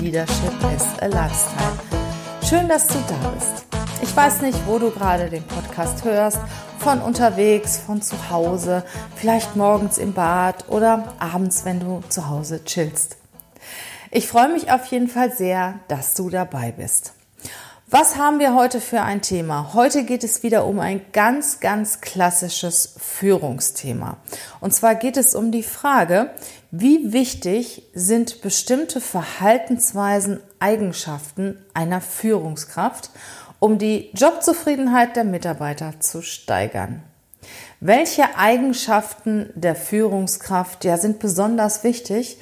Leadership is a Lifestyle. Schön, dass du da bist. Ich weiß nicht, wo du gerade den Podcast hörst, von unterwegs, von zu Hause, vielleicht morgens im Bad oder abends, wenn du zu Hause chillst. Ich freue mich auf jeden Fall sehr, dass du dabei bist. Was haben wir heute für ein Thema? Heute geht es wieder um ein ganz, ganz klassisches Führungsthema. Und zwar geht es um die Frage, wie wichtig sind bestimmte Verhaltensweisen, Eigenschaften einer Führungskraft, um die Jobzufriedenheit der Mitarbeiter zu steigern? Welche Eigenschaften der Führungskraft ja, sind besonders wichtig,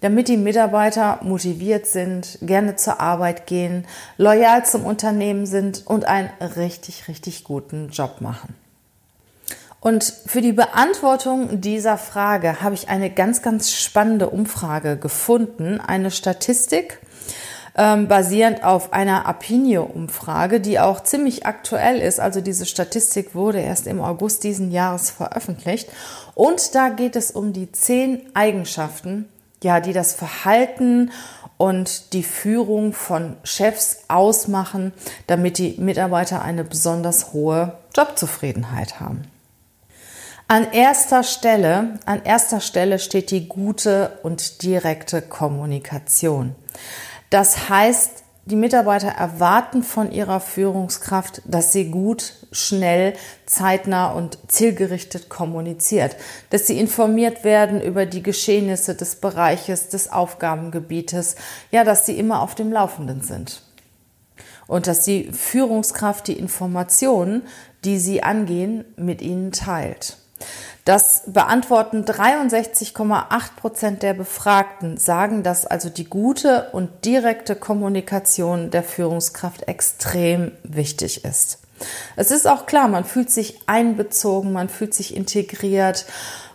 damit die Mitarbeiter motiviert sind, gerne zur Arbeit gehen, loyal zum Unternehmen sind und einen richtig, richtig guten Job machen. Und für die Beantwortung dieser Frage habe ich eine ganz, ganz spannende Umfrage gefunden, eine Statistik ähm, basierend auf einer Apinio-Umfrage, die auch ziemlich aktuell ist. Also diese Statistik wurde erst im August diesen Jahres veröffentlicht. Und da geht es um die zehn Eigenschaften, ja, die das Verhalten und die Führung von Chefs ausmachen, damit die Mitarbeiter eine besonders hohe Jobzufriedenheit haben. An erster Stelle, an erster Stelle steht die gute und direkte Kommunikation. Das heißt, die Mitarbeiter erwarten von ihrer Führungskraft, dass sie gut, schnell, zeitnah und zielgerichtet kommuniziert, dass sie informiert werden über die Geschehnisse des Bereiches, des Aufgabengebietes, ja, dass sie immer auf dem Laufenden sind. Und dass die Führungskraft die Informationen, die sie angehen, mit ihnen teilt. Das beantworten 63,8 Prozent der Befragten, sagen, dass also die gute und direkte Kommunikation der Führungskraft extrem wichtig ist. Es ist auch klar, man fühlt sich einbezogen, man fühlt sich integriert,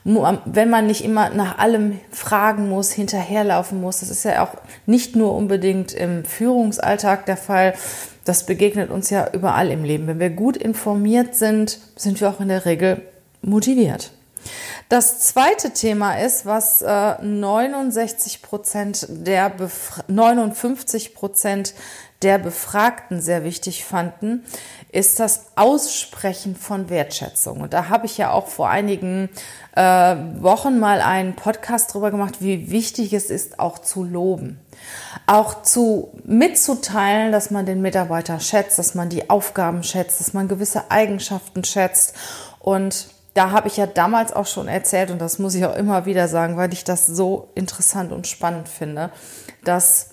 wenn man nicht immer nach allem fragen muss, hinterherlaufen muss. Das ist ja auch nicht nur unbedingt im Führungsalltag der Fall. Das begegnet uns ja überall im Leben. Wenn wir gut informiert sind, sind wir auch in der Regel motiviert. Das zweite Thema ist, was äh, 69 Prozent der Bef 59 Prozent der Befragten sehr wichtig fanden, ist das Aussprechen von Wertschätzung. Und da habe ich ja auch vor einigen äh, Wochen mal einen Podcast drüber gemacht, wie wichtig es ist, auch zu loben. Auch zu mitzuteilen, dass man den Mitarbeiter schätzt, dass man die Aufgaben schätzt, dass man gewisse Eigenschaften schätzt und da habe ich ja damals auch schon erzählt, und das muss ich auch immer wieder sagen, weil ich das so interessant und spannend finde, dass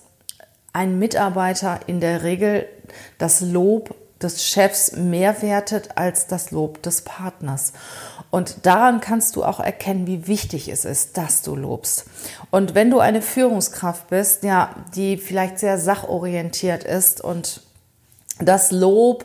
ein Mitarbeiter in der Regel das Lob des Chefs mehr wertet als das Lob des Partners. Und daran kannst du auch erkennen, wie wichtig es ist, dass du lobst. Und wenn du eine Führungskraft bist, ja, die vielleicht sehr sachorientiert ist und das Lob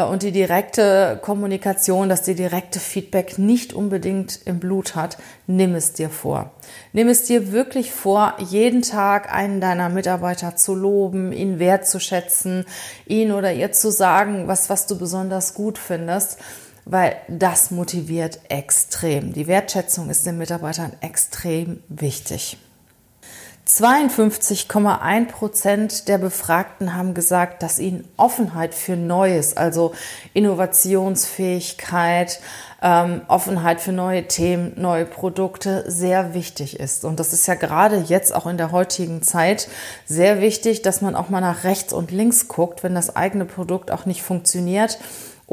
und die direkte Kommunikation, dass die direkte Feedback nicht unbedingt im Blut hat, nimm es dir vor. Nimm es dir wirklich vor, jeden Tag einen deiner Mitarbeiter zu loben, ihn wertzuschätzen, ihn oder ihr zu sagen, was, was du besonders gut findest, weil das motiviert extrem. Die Wertschätzung ist den Mitarbeitern extrem wichtig. 52,1 Prozent der Befragten haben gesagt, dass ihnen Offenheit für Neues, also Innovationsfähigkeit, ähm, Offenheit für neue Themen, neue Produkte sehr wichtig ist. Und das ist ja gerade jetzt auch in der heutigen Zeit sehr wichtig, dass man auch mal nach rechts und links guckt, wenn das eigene Produkt auch nicht funktioniert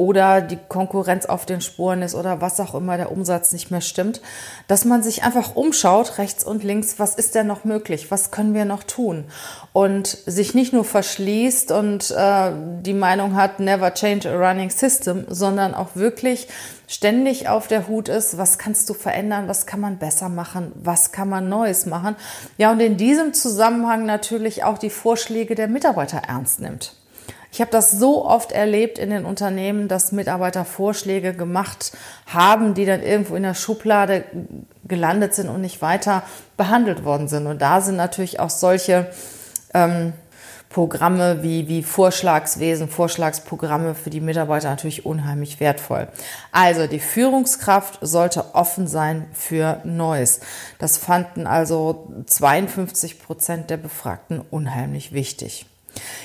oder die Konkurrenz auf den Spuren ist oder was auch immer der Umsatz nicht mehr stimmt, dass man sich einfach umschaut, rechts und links, was ist denn noch möglich, was können wir noch tun und sich nicht nur verschließt und äh, die Meinung hat, never change a running system, sondern auch wirklich ständig auf der Hut ist, was kannst du verändern, was kann man besser machen, was kann man Neues machen. Ja, und in diesem Zusammenhang natürlich auch die Vorschläge der Mitarbeiter ernst nimmt. Ich habe das so oft erlebt in den Unternehmen, dass Mitarbeiter Vorschläge gemacht haben, die dann irgendwo in der Schublade gelandet sind und nicht weiter behandelt worden sind. Und da sind natürlich auch solche ähm, Programme wie, wie Vorschlagswesen, Vorschlagsprogramme für die Mitarbeiter natürlich unheimlich wertvoll. Also die Führungskraft sollte offen sein für Neues. Das fanden also 52 Prozent der Befragten unheimlich wichtig.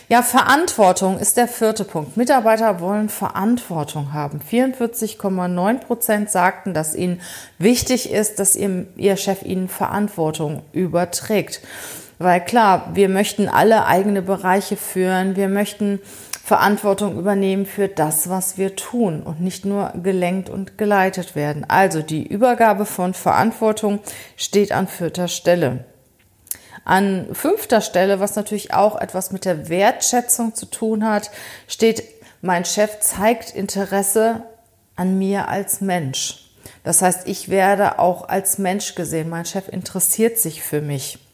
Ja, Verantwortung ist der vierte Punkt. Mitarbeiter wollen Verantwortung haben. 44,9 Prozent sagten, dass ihnen wichtig ist, dass ihr, ihr Chef ihnen Verantwortung überträgt. Weil klar, wir möchten alle eigene Bereiche führen, wir möchten Verantwortung übernehmen für das, was wir tun und nicht nur gelenkt und geleitet werden. Also die Übergabe von Verantwortung steht an vierter Stelle. An fünfter Stelle, was natürlich auch etwas mit der Wertschätzung zu tun hat, steht, mein Chef zeigt Interesse an mir als Mensch. Das heißt, ich werde auch als Mensch gesehen. Mein Chef interessiert sich für mich.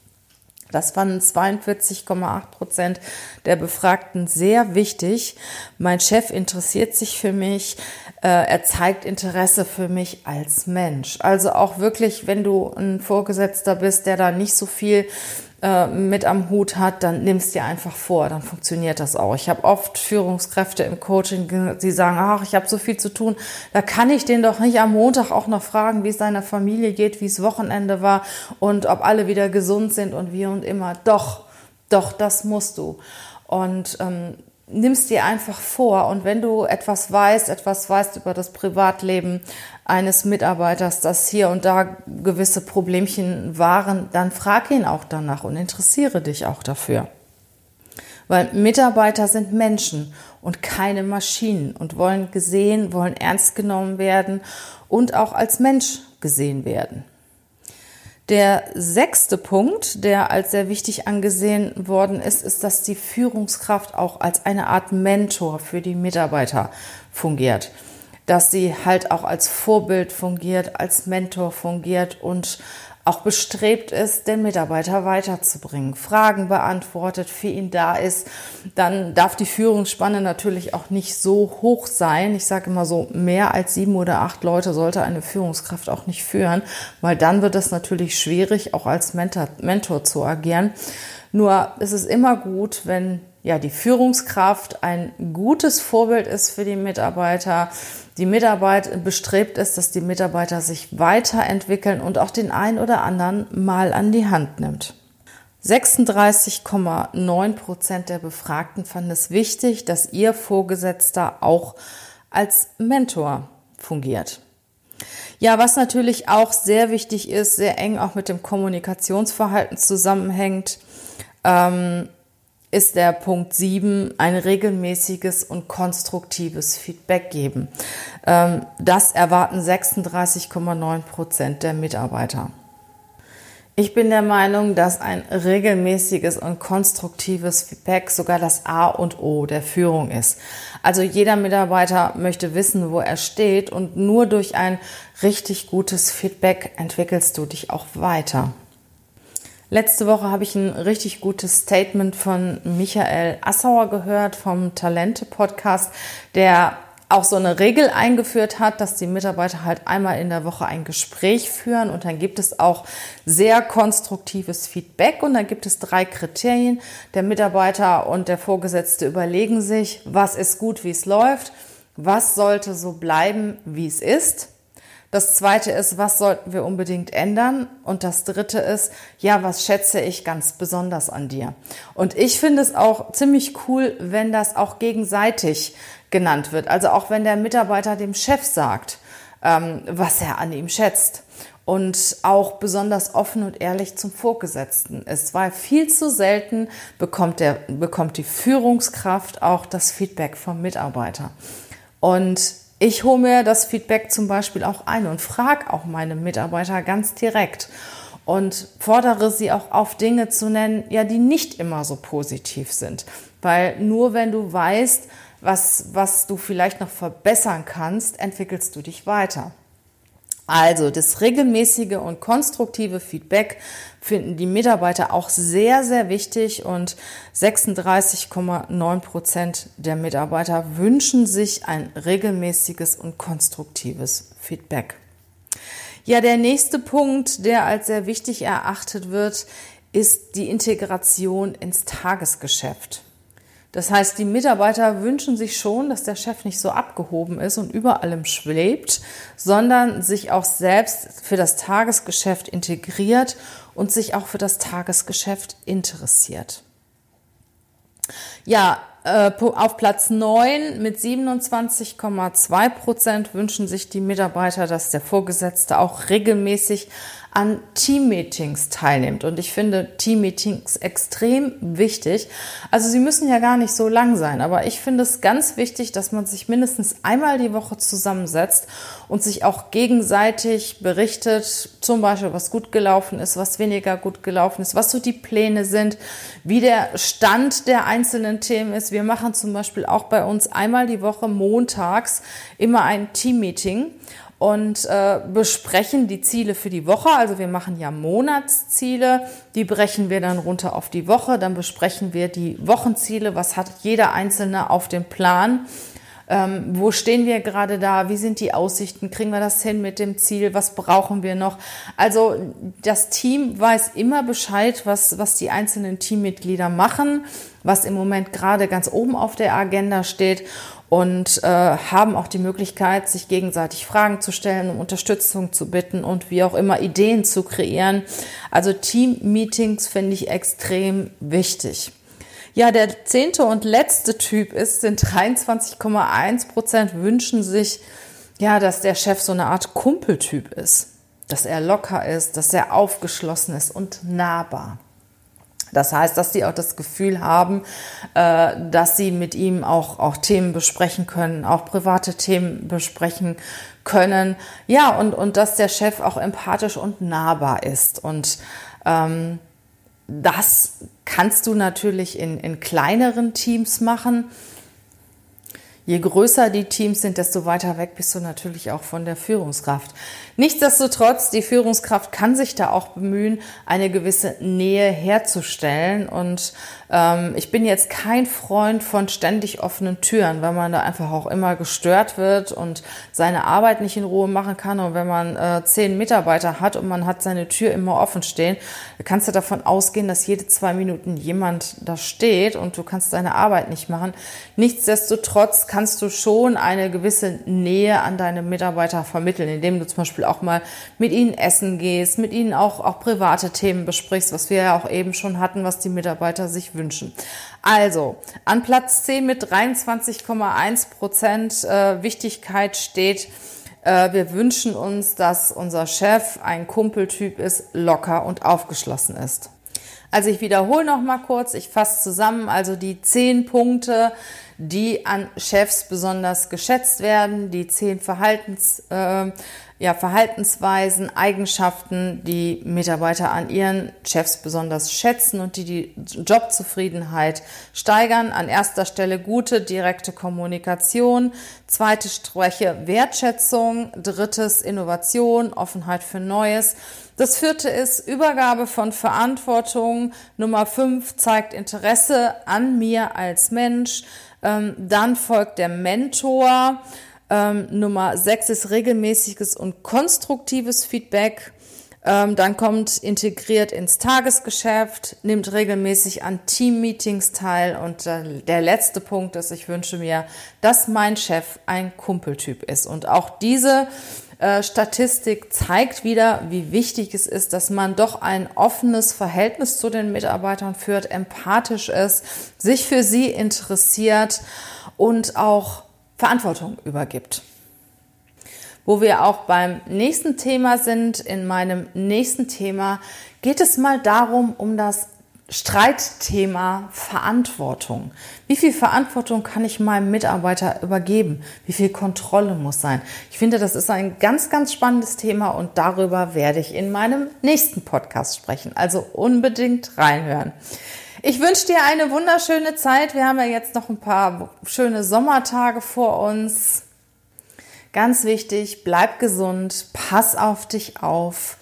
Das fanden 42,8 Prozent der Befragten sehr wichtig. Mein Chef interessiert sich für mich, äh, er zeigt Interesse für mich als Mensch. Also auch wirklich, wenn du ein Vorgesetzter bist, der da nicht so viel äh, mit am Hut hat, dann nimmst dir einfach vor, dann funktioniert das auch. Ich habe oft Führungskräfte im Coaching, die sagen, ach, ich habe so viel zu tun, da kann ich den doch nicht am Montag auch noch fragen, wie es seiner Familie geht, wie es Wochenende war und ob alle wieder gesund sind und wie und immer. Doch, doch, das musst du. Und ähm, nimmst dir einfach vor und wenn du etwas weißt, etwas weißt über das Privatleben eines Mitarbeiters, dass hier und da gewisse Problemchen waren, dann frag ihn auch danach und interessiere dich auch dafür. Weil Mitarbeiter sind Menschen und keine Maschinen und wollen gesehen, wollen ernst genommen werden und auch als Mensch gesehen werden. Der sechste Punkt, der als sehr wichtig angesehen worden ist, ist, dass die Führungskraft auch als eine Art Mentor für die Mitarbeiter fungiert. Dass sie halt auch als Vorbild fungiert, als Mentor fungiert und auch bestrebt ist, den Mitarbeiter weiterzubringen, Fragen beantwortet, für ihn da ist, dann darf die Führungsspanne natürlich auch nicht so hoch sein. Ich sage immer so, mehr als sieben oder acht Leute sollte eine Führungskraft auch nicht führen, weil dann wird es natürlich schwierig, auch als Mentor, Mentor zu agieren. Nur es ist immer gut, wenn ja, die Führungskraft ein gutes Vorbild ist für die Mitarbeiter, die Mitarbeit bestrebt ist, dass die Mitarbeiter sich weiterentwickeln und auch den einen oder anderen mal an die Hand nimmt. 36,9 Prozent der Befragten fanden es wichtig, dass ihr Vorgesetzter auch als Mentor fungiert. Ja, was natürlich auch sehr wichtig ist, sehr eng auch mit dem Kommunikationsverhalten zusammenhängt, ähm, ist der Punkt 7 ein regelmäßiges und konstruktives Feedback geben. Ähm, das erwarten 36,9 Prozent der Mitarbeiter. Ich bin der Meinung, dass ein regelmäßiges und konstruktives Feedback sogar das A und O der Führung ist. Also jeder Mitarbeiter möchte wissen, wo er steht und nur durch ein richtig gutes Feedback entwickelst du dich auch weiter. Letzte Woche habe ich ein richtig gutes Statement von Michael Assauer gehört vom Talente-Podcast, der auch so eine Regel eingeführt hat, dass die Mitarbeiter halt einmal in der Woche ein Gespräch führen und dann gibt es auch sehr konstruktives Feedback und dann gibt es drei Kriterien. Der Mitarbeiter und der Vorgesetzte überlegen sich, was ist gut, wie es läuft, was sollte so bleiben, wie es ist das zweite ist, was sollten wir unbedingt ändern? Und das dritte ist, ja, was schätze ich ganz besonders an dir? Und ich finde es auch ziemlich cool, wenn das auch gegenseitig genannt wird. Also auch wenn der Mitarbeiter dem Chef sagt, ähm, was er an ihm schätzt und auch besonders offen und ehrlich zum Vorgesetzten ist, weil viel zu selten bekommt, der, bekommt die Führungskraft auch das Feedback vom Mitarbeiter. Und ich hole mir das Feedback zum Beispiel auch ein und frage auch meine Mitarbeiter ganz direkt und fordere sie auch auf, Dinge zu nennen, ja, die nicht immer so positiv sind. Weil nur wenn du weißt, was, was du vielleicht noch verbessern kannst, entwickelst du dich weiter. Also das regelmäßige und konstruktive Feedback finden die Mitarbeiter auch sehr, sehr wichtig und 36,9 Prozent der Mitarbeiter wünschen sich ein regelmäßiges und konstruktives Feedback. Ja, der nächste Punkt, der als sehr wichtig erachtet wird, ist die Integration ins Tagesgeschäft. Das heißt, die Mitarbeiter wünschen sich schon, dass der Chef nicht so abgehoben ist und über allem schwebt, sondern sich auch selbst für das Tagesgeschäft integriert und sich auch für das Tagesgeschäft interessiert. Ja, äh, auf Platz 9 mit 27,2 Prozent wünschen sich die Mitarbeiter, dass der Vorgesetzte auch regelmäßig an Teammeetings teilnimmt. Und ich finde Teammeetings extrem wichtig. Also sie müssen ja gar nicht so lang sein, aber ich finde es ganz wichtig, dass man sich mindestens einmal die Woche zusammensetzt und sich auch gegenseitig berichtet, zum Beispiel, was gut gelaufen ist, was weniger gut gelaufen ist, was so die Pläne sind, wie der Stand der einzelnen Themen ist. Wir machen zum Beispiel auch bei uns einmal die Woche montags immer ein Teammeeting und äh, besprechen die Ziele für die Woche. Also wir machen ja Monatsziele, die brechen wir dann runter auf die Woche. Dann besprechen wir die Wochenziele, was hat jeder Einzelne auf dem Plan. Ähm, wo stehen wir gerade da? Wie sind die Aussichten? Kriegen wir das hin mit dem Ziel? Was brauchen wir noch? Also das Team weiß immer Bescheid, was, was die einzelnen Teammitglieder machen, was im Moment gerade ganz oben auf der Agenda steht und äh, haben auch die Möglichkeit, sich gegenseitig Fragen zu stellen, um Unterstützung zu bitten und wie auch immer Ideen zu kreieren. Also Team-Meetings finde ich extrem wichtig. Ja, der zehnte und letzte Typ ist, sind 23,1 Prozent wünschen sich, ja, dass der Chef so eine Art Kumpeltyp ist, dass er locker ist, dass er aufgeschlossen ist und nahbar. Das heißt, dass sie auch das Gefühl haben, äh, dass sie mit ihm auch, auch Themen besprechen können, auch private Themen besprechen können. Ja, und, und dass der Chef auch empathisch und nahbar ist. Und ähm, das kannst du natürlich in, in kleineren Teams machen. Je größer die Teams sind, desto weiter weg bist du natürlich auch von der Führungskraft. Nichtsdestotrotz, die Führungskraft kann sich da auch bemühen, eine gewisse Nähe herzustellen. Und ähm, ich bin jetzt kein Freund von ständig offenen Türen, weil man da einfach auch immer gestört wird und seine Arbeit nicht in Ruhe machen kann. Und wenn man äh, zehn Mitarbeiter hat und man hat seine Tür immer offen stehen, kannst du davon ausgehen, dass jede zwei Minuten jemand da steht und du kannst deine Arbeit nicht machen. Nichtsdestotrotz kannst du schon eine gewisse Nähe an deine Mitarbeiter vermitteln, indem du zum Beispiel auch mal mit ihnen essen gehst, mit ihnen auch, auch private Themen besprichst, was wir ja auch eben schon hatten, was die Mitarbeiter sich wünschen. Also, an Platz 10 mit 23,1 Prozent äh, Wichtigkeit steht, äh, wir wünschen uns, dass unser Chef ein Kumpeltyp ist, locker und aufgeschlossen ist. Also ich wiederhole noch mal kurz, ich fasse zusammen, also die zehn Punkte, die an Chefs besonders geschätzt werden, die zehn Verhaltens, äh, ja, Verhaltensweisen, Eigenschaften, die Mitarbeiter an ihren Chefs besonders schätzen und die die Jobzufriedenheit steigern. An erster Stelle gute, direkte Kommunikation. Zweite Strecke Wertschätzung. Drittes Innovation, Offenheit für Neues. Das vierte ist Übergabe von Verantwortung. Nummer fünf zeigt Interesse an mir als Mensch. Ähm, dann folgt der Mentor. Ähm, Nummer sechs ist regelmäßiges und konstruktives Feedback. Ähm, dann kommt integriert ins Tagesgeschäft, nimmt regelmäßig an Teammeetings teil. Und äh, der letzte Punkt ist, ich wünsche mir, dass mein Chef ein Kumpeltyp ist. Und auch diese äh, Statistik zeigt wieder, wie wichtig es ist, dass man doch ein offenes Verhältnis zu den Mitarbeitern führt, empathisch ist, sich für sie interessiert und auch Verantwortung übergibt. Wo wir auch beim nächsten Thema sind, in meinem nächsten Thema geht es mal darum, um das Streitthema Verantwortung. Wie viel Verantwortung kann ich meinem Mitarbeiter übergeben? Wie viel Kontrolle muss sein? Ich finde, das ist ein ganz, ganz spannendes Thema und darüber werde ich in meinem nächsten Podcast sprechen. Also unbedingt reinhören. Ich wünsche dir eine wunderschöne Zeit. Wir haben ja jetzt noch ein paar schöne Sommertage vor uns. Ganz wichtig, bleib gesund, pass auf dich auf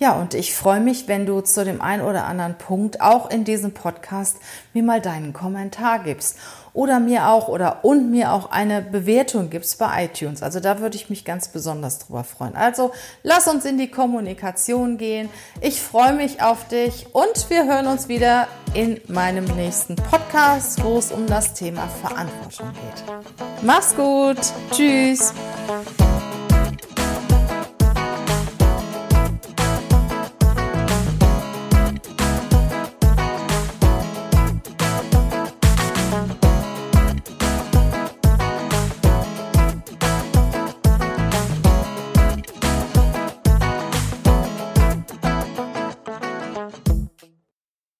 ja, und ich freue mich, wenn du zu dem einen oder anderen Punkt auch in diesem Podcast mir mal deinen Kommentar gibst oder mir auch oder und mir auch eine Bewertung gibst bei iTunes. Also da würde ich mich ganz besonders drüber freuen. Also lass uns in die Kommunikation gehen. Ich freue mich auf dich und wir hören uns wieder in meinem nächsten Podcast, wo es um das Thema Verantwortung geht. Mach's gut. Tschüss.